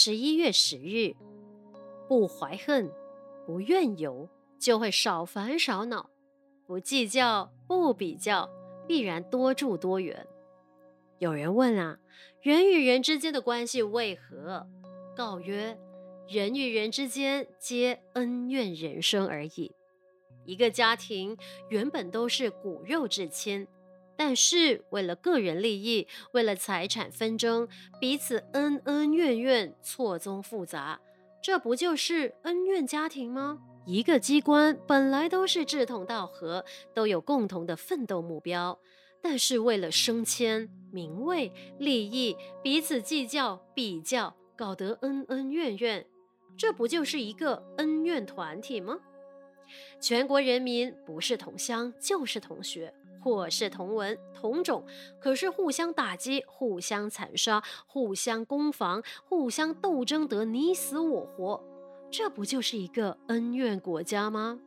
十一月十日，不怀恨，不怨尤，就会少烦少恼；不计较，不比较，必然多助多缘。有人问啊，人与人之间的关系为何？告曰：人与人之间皆恩怨人生而已。一个家庭原本都是骨肉至亲。但是为了个人利益，为了财产纷争，彼此恩恩怨怨，错综复杂，这不就是恩怨家庭吗？一个机关本来都是志同道合，都有共同的奋斗目标，但是为了升迁、名位、利益，彼此计较、比较，搞得恩恩怨怨，这不就是一个恩怨团体吗？全国人民不是同乡就是同学。或是同文同种，可是互相打击、互相残杀、互相攻防、互相斗争得你死我活，这不就是一个恩怨国家吗？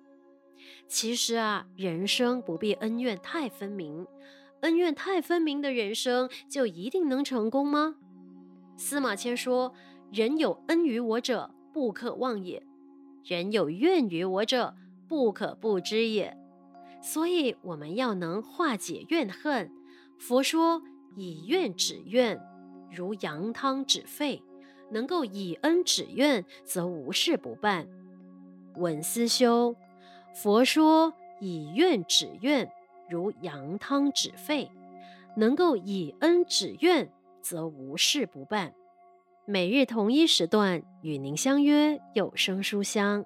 其实啊，人生不必恩怨太分明，恩怨太分明的人生就一定能成功吗？司马迁说：“人有恩于我者，不可忘也；人有怨于我者，不可不知也。”所以我们要能化解怨恨。佛说以怨止怨，如扬汤止沸；能够以恩止怨，则无事不办。文思修，佛说以怨止怨，如扬汤止沸；能够以恩止怨，则无事不办。每日同一时段与您相约有声书香。